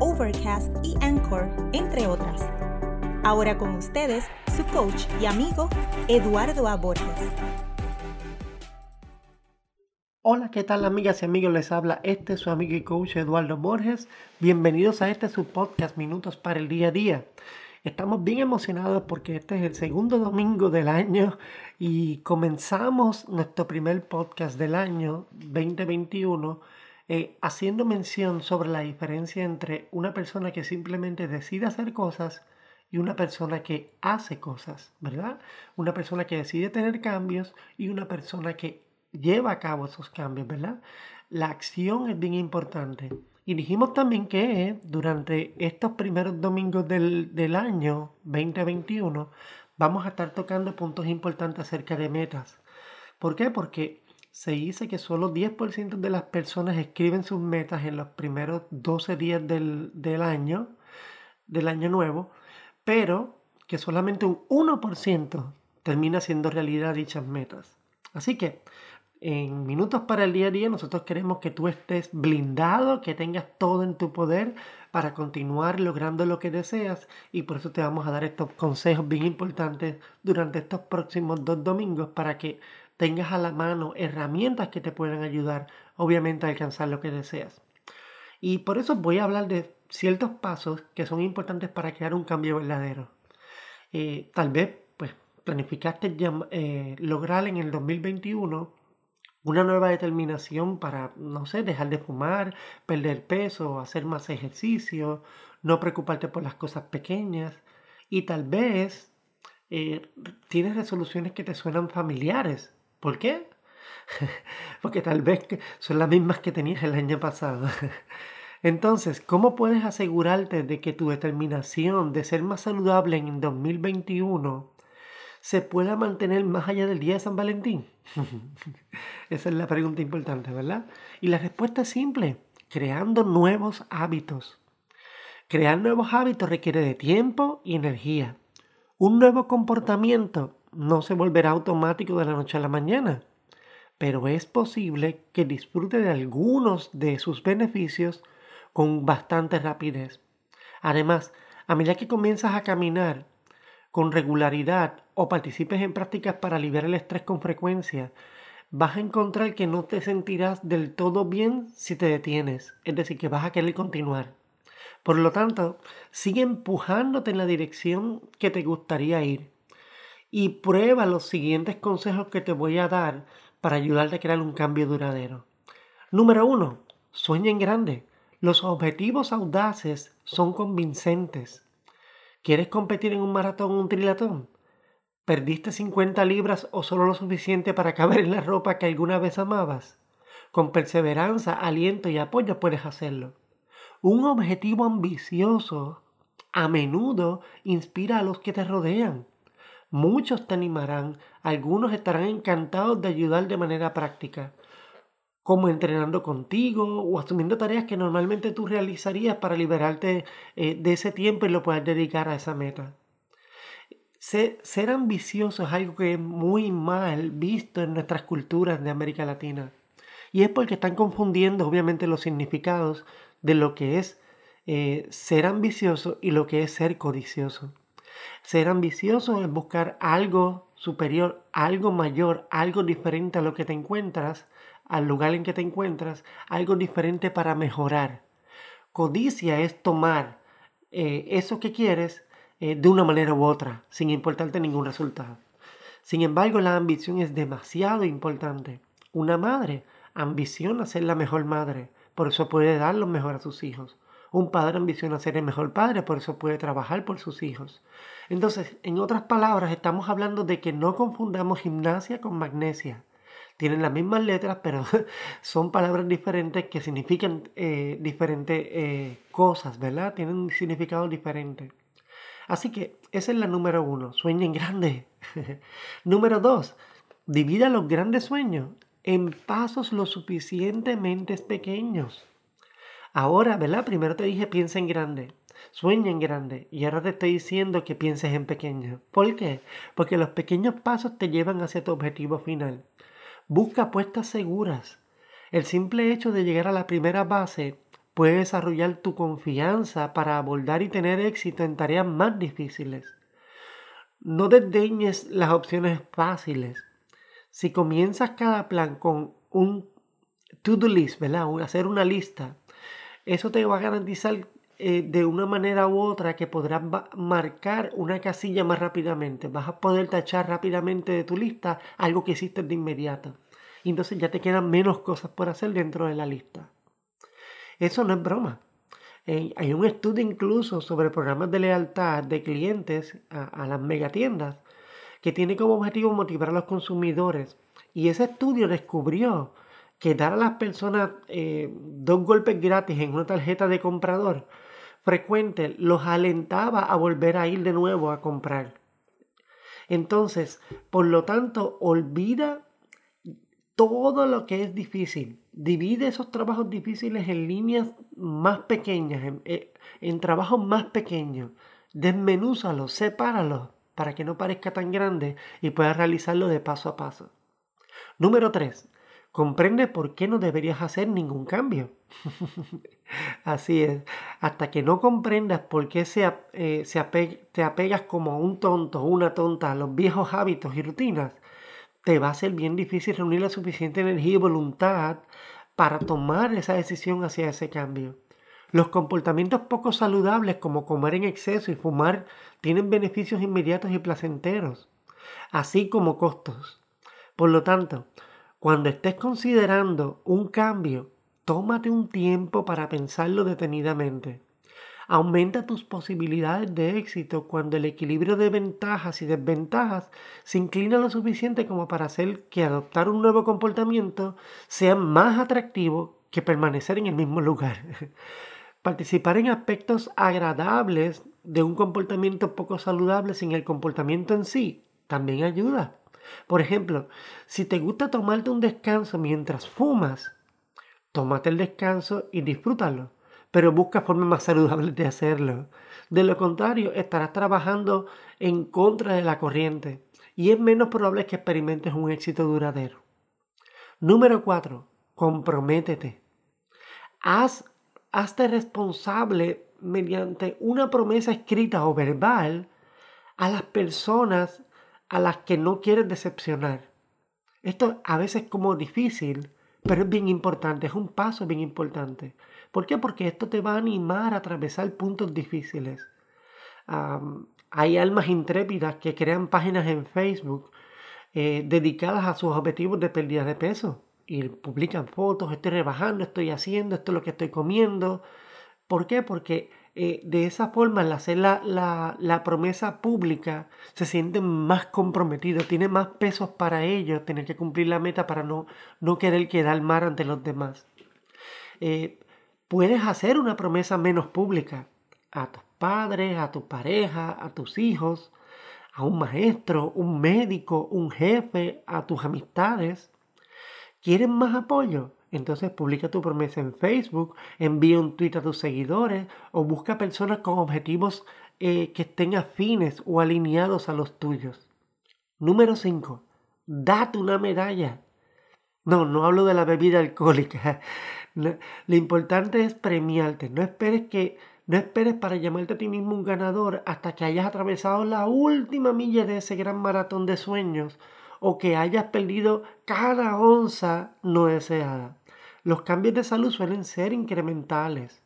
Overcast y Anchor, entre otras. Ahora con ustedes, su coach y amigo, Eduardo A. Borges. Hola, ¿qué tal amigas y amigos? Les habla este su amigo y coach Eduardo Borges. Bienvenidos a este su podcast Minutos para el Día a Día. Estamos bien emocionados porque este es el segundo domingo del año y comenzamos nuestro primer podcast del año 2021 eh, haciendo mención sobre la diferencia entre una persona que simplemente decide hacer cosas y una persona que hace cosas, ¿verdad? Una persona que decide tener cambios y una persona que lleva a cabo esos cambios, ¿verdad? La acción es bien importante. Y dijimos también que durante estos primeros domingos del, del año 2021 vamos a estar tocando puntos importantes acerca de metas. ¿Por qué? Porque se dice que solo 10% de las personas escriben sus metas en los primeros 12 días del, año, del año nuevo, pero que solamente un 1% termina siendo realidad dichas metas. Así que en minutos para el día a día nosotros queremos que tú estés blindado, que tengas todo en tu poder para continuar logrando lo que deseas y por eso te vamos a dar estos consejos bien importantes durante estos próximos dos domingos para que tengas a la mano herramientas que te puedan ayudar, obviamente, a alcanzar lo que deseas. Y por eso voy a hablar de ciertos pasos que son importantes para crear un cambio verdadero. Eh, tal vez, pues, planificaste eh, lograr en el 2021 una nueva determinación para, no sé, dejar de fumar, perder peso, hacer más ejercicio, no preocuparte por las cosas pequeñas. Y tal vez eh, tienes resoluciones que te suenan familiares, ¿Por qué? Porque tal vez son las mismas que tenías el año pasado. Entonces, ¿cómo puedes asegurarte de que tu determinación de ser más saludable en 2021 se pueda mantener más allá del día de San Valentín? Esa es la pregunta importante, ¿verdad? Y la respuesta es simple, creando nuevos hábitos. Crear nuevos hábitos requiere de tiempo y energía. Un nuevo comportamiento no se volverá automático de la noche a la mañana, pero es posible que disfrute de algunos de sus beneficios con bastante rapidez. Además, a medida que comienzas a caminar con regularidad o participes en prácticas para liberar el estrés con frecuencia, vas a encontrar que no te sentirás del todo bien si te detienes, es decir, que vas a querer continuar. Por lo tanto, sigue empujándote en la dirección que te gustaría ir y prueba los siguientes consejos que te voy a dar para ayudarte a crear un cambio duradero. Número uno, sueña en grande. Los objetivos audaces son convincentes. ¿Quieres competir en un maratón o un trilatón? ¿Perdiste 50 libras o solo lo suficiente para caber en la ropa que alguna vez amabas? Con perseverancia, aliento y apoyo puedes hacerlo. Un objetivo ambicioso a menudo inspira a los que te rodean. Muchos te animarán, algunos estarán encantados de ayudar de manera práctica, como entrenando contigo o asumiendo tareas que normalmente tú realizarías para liberarte eh, de ese tiempo y lo puedas dedicar a esa meta. Ser, ambicioso es algo que es muy mal visto en nuestras culturas de América Latina. Y es porque están confundiendo obviamente los significados de lo que es eh, ser ambicioso y lo que es ser codicioso. Ser ambicioso es buscar algo superior, algo mayor, algo diferente a lo que te encuentras, al lugar en que te encuentras, algo diferente para mejorar. Codicia es tomar eh, eso que quieres eh, de una manera u otra, sin importarte ningún resultado. Sin embargo, la ambición es demasiado importante. Una madre ambiciona ser la mejor madre, por eso puede dar lo mejor a sus hijos. Un padre ambiciona ser el mejor padre, por eso puede trabajar por sus hijos. Entonces, en otras palabras, estamos hablando de que no confundamos gimnasia con magnesia. Tienen las mismas letras, pero son palabras diferentes que significan eh, diferentes eh, cosas, ¿verdad? Tienen un significado diferente. Así que esa es la número uno, sueñen grande. número dos, divida los grandes sueños en pasos lo suficientemente pequeños. Ahora, ¿verdad? Primero te dije piensa en grande, sueña en grande y ahora te estoy diciendo que pienses en pequeño. ¿Por qué? Porque los pequeños pasos te llevan hacia tu objetivo final. Busca apuestas seguras. El simple hecho de llegar a la primera base puede desarrollar tu confianza para abordar y tener éxito en tareas más difíciles. No desdeñes las opciones fáciles. Si comienzas cada plan con un to-do list, ¿verdad? Hacer una lista, eso te va a garantizar eh, de una manera u otra que podrás marcar una casilla más rápidamente. Vas a poder tachar rápidamente de tu lista algo que hiciste de inmediato. Y entonces ya te quedan menos cosas por hacer dentro de la lista. Eso no es broma. Eh, hay un estudio incluso sobre programas de lealtad de clientes a, a las megatiendas que tiene como objetivo motivar a los consumidores. Y ese estudio descubrió que dar a las personas eh, dos golpes gratis en una tarjeta de comprador frecuente los alentaba a volver a ir de nuevo a comprar. Entonces, por lo tanto, olvida todo lo que es difícil. Divide esos trabajos difíciles en líneas más pequeñas, en, eh, en trabajos más pequeños. Desmenúzalos, sepáralos para que no parezca tan grande y puedas realizarlo de paso a paso. Número 3. Comprende por qué no deberías hacer ningún cambio. Así es, hasta que no comprendas por qué se, eh, te apegas como un tonto o una tonta a los viejos hábitos y rutinas, te va a ser bien difícil reunir la suficiente energía y voluntad para tomar esa decisión hacia ese cambio. Los comportamientos poco saludables como comer en exceso y fumar tienen beneficios inmediatos y placenteros, así como costos. Por lo tanto, cuando estés considerando un cambio, tómate un tiempo para pensarlo detenidamente. Aumenta tus posibilidades de éxito cuando el equilibrio de ventajas y desventajas se inclina lo suficiente como para hacer que adoptar un nuevo comportamiento sea más atractivo que permanecer en el mismo lugar. Participar en aspectos agradables de un comportamiento poco saludable sin el comportamiento en sí también ayuda. Por ejemplo, si te gusta tomarte un descanso mientras fumas, tómate el descanso y disfrútalo, pero busca formas más saludables de hacerlo. De lo contrario, estarás trabajando en contra de la corriente y es menos probable que experimentes un éxito duradero. Número 4. Comprométete. Haz, hazte responsable mediante una promesa escrita o verbal a las personas a las que no quieres decepcionar. Esto a veces es como difícil, pero es bien importante, es un paso bien importante. ¿Por qué? Porque esto te va a animar a atravesar puntos difíciles. hay almas intrépidas que crean páginas en Facebook eh, dedicadas a sus objetivos de pérdida de peso y publican fotos, estoy rebajando, estoy haciendo, esto es lo que estoy comiendo. ¿Por qué? Porque eh, de esa forma, al hacer la, promesa pública, se sienten más comprometidos, tiene más pesos para ellos tener que cumplir la meta para no, no querer quedar mal ante los demás. Eh, puedes hacer una promesa menos pública a tus padres, a tu pareja, a tus hijos, a un maestro, un médico, un jefe, a tus amistades. ¿Quieren más apoyo? Entonces publica tu promesa en Facebook, envía un tweet a tus seguidores o busca personas con objetivos eh, que estén afines o alineados a los tuyos. Número 5. Date una medalla. No, no hablo de la bebida alcohólica. lo importante es premiarte. No esperes que no esperes para llamarte a ti mismo un ganador hasta que hayas atravesado la última milla de ese gran maratón de sueños o que hayas perdido cada onza no deseada. Los cambios de salud suelen ser incrementales.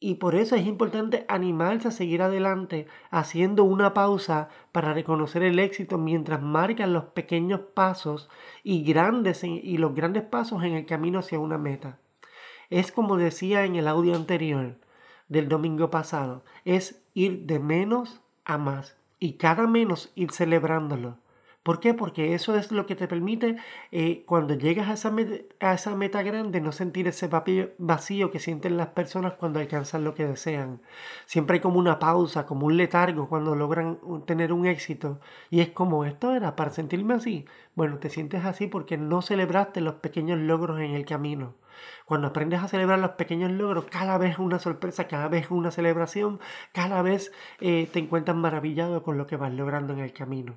Y por eso es importante animarse a seguir adelante, haciendo una pausa para reconocer el éxito mientras marcan los pequeños pasos y, grandes, y los grandes pasos en el camino hacia una meta. Es como decía en el audio anterior del domingo pasado, es ir de menos a más y cada menos ir celebrándolo ¿Por qué? Porque eso es lo que te permite, eh, cuando llegas a esa, a esa meta grande, no sentir ese vacío que sienten las personas cuando alcanzan lo que desean. Siempre hay como una pausa, como un letargo cuando logran tener un éxito. Y es como, esto era para sentirme así. Bueno, te sientes así porque no celebraste los pequeños logros en el camino. Cuando aprendes a celebrar los pequeños logros, cada vez una sorpresa, cada vez una celebración, cada vez eh, te encuentras maravillado con lo que vas logrando en el camino.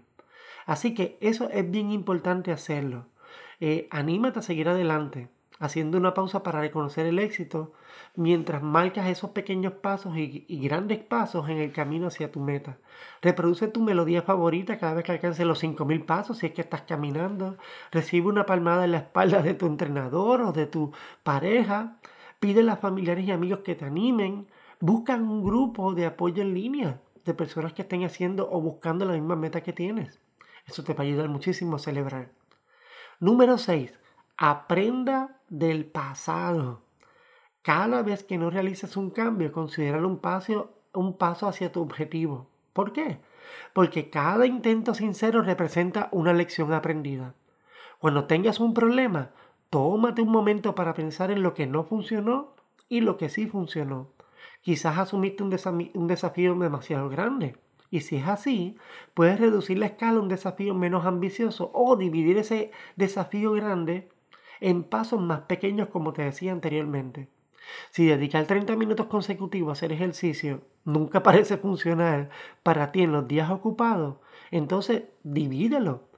Así que eso es bien importante hacerlo. Eh, anímate a seguir adelante, haciendo una pausa para reconocer el éxito, mientras marcas esos pequeños pasos y, grandes pasos en el camino hacia tu meta. Reproduce tu melodía favorita cada vez que alcances los 5.000 pasos si es que estás caminando. Recibe una palmada en la espalda de tu entrenador o de tu pareja. Pide a los familiares y amigos que te animen. Busca un grupo de apoyo en línea de personas que estén haciendo o buscando la misma meta que tienes. Eso te va a ayudar muchísimo a celebrar. Número 6. Aprenda del pasado. Cada vez que no realices un cambio, considéralo un paso, un paso hacia tu objetivo. ¿Por qué? Porque cada intento sincero representa una lección aprendida. Cuando tengas un problema, tómate un momento para pensar en lo que no funcionó y lo que sí funcionó. Quizás asumiste un desafío demasiado grande y si es así, puedes reducir la escala a un desafío menos ambicioso o dividir ese desafío grande en pasos más pequeños como te decía anteriormente. Si dedicar 30 minutos consecutivos a hacer ejercicio nunca parece funcionar para ti en los días ocupados, entonces divídelo.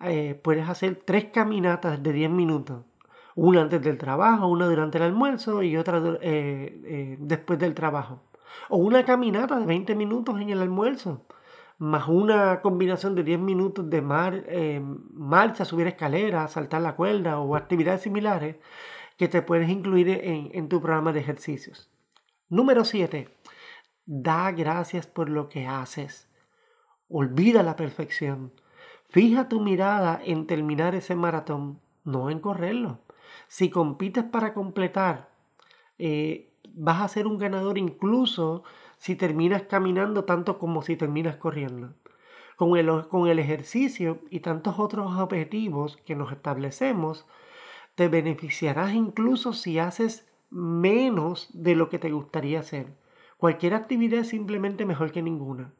Eh, puedes hacer tres caminatas de 10 minutos. Una antes del trabajo, una durante el almuerzo y otra eh, eh, después del trabajo. O una caminata de 20 minutos en el almuerzo, más una combinación de 10 minutos de mar, eh, marcha, subir escaleras, saltar la cuerda o actividades similares que te puedes incluir en, en tu programa de ejercicios. Número 7. Da gracias por lo que haces. Olvida la perfección. Fija tu mirada en terminar ese maratón, no en correrlo. Si compites para completar, eh, vas a ser un ganador incluso si terminas caminando tanto como si terminas corriendo. Con el, con el ejercicio y tantos otros objetivos que nos establecemos, te beneficiarás incluso si haces menos de lo que te gustaría hacer. Cualquier actividad es simplemente mejor que ninguna.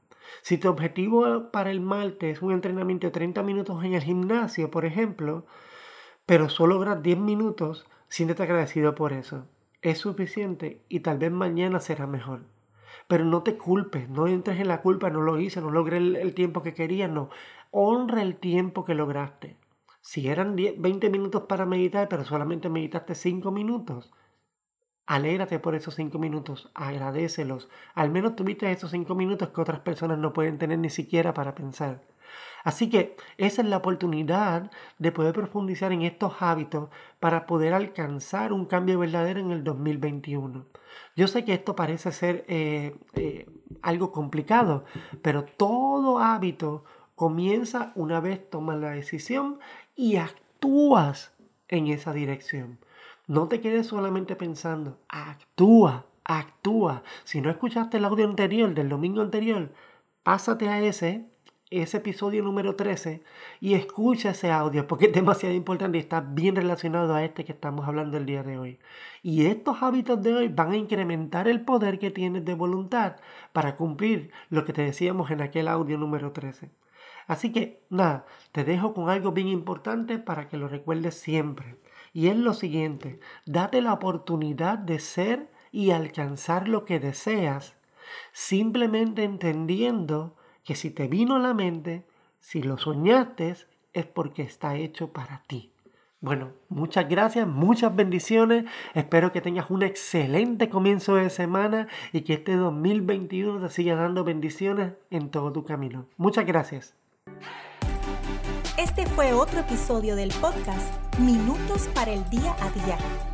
Si tu objetivo para el martes es un entrenamiento de 30 minutos en el gimnasio, por ejemplo, pero solo logras 10 minutos, siéntete agradecido por eso es suficiente y tal vez mañana será mejor. Pero no te culpes, no entres en la culpa, no lo hice, no logré el, tiempo que quería, no. Honra el tiempo que lograste. Si eran 20 minutos para meditar, pero solamente meditaste 5 minutos, alégrate por esos 5 minutos, agradecelos. Al menos tuviste esos 5 minutos que otras personas no pueden tener ni siquiera para pensar. Así que esa es la oportunidad de poder profundizar en estos hábitos para poder alcanzar un cambio verdadero en el 2021. Yo sé que esto parece ser eh, eh, algo complicado, pero todo hábito comienza una vez tomas la decisión y actúas en esa dirección. No te quedes solamente pensando, actúa, actúa. Si no escuchaste el audio anterior del domingo anterior, pásate a ese ese episodio número 13 y escucha ese audio porque es demasiado importante y está bien relacionado a este que estamos hablando el día de hoy. Y estos hábitos de hoy van a incrementar el poder que tienes de voluntad para cumplir lo que te decíamos en aquel audio número 13. Así que nada, te dejo con algo bien importante para que lo recuerdes siempre. Y es lo siguiente, date la oportunidad de ser y alcanzar lo que deseas, simplemente entendiendo que si te vino a la mente, si lo soñaste, es porque está hecho para ti. Bueno, muchas gracias, muchas bendiciones. Espero que tengas un excelente comienzo de semana y que este 2021 te siga dando bendiciones en todo tu camino. Muchas gracias. Este fue otro episodio del podcast Minutos para el Día a Día.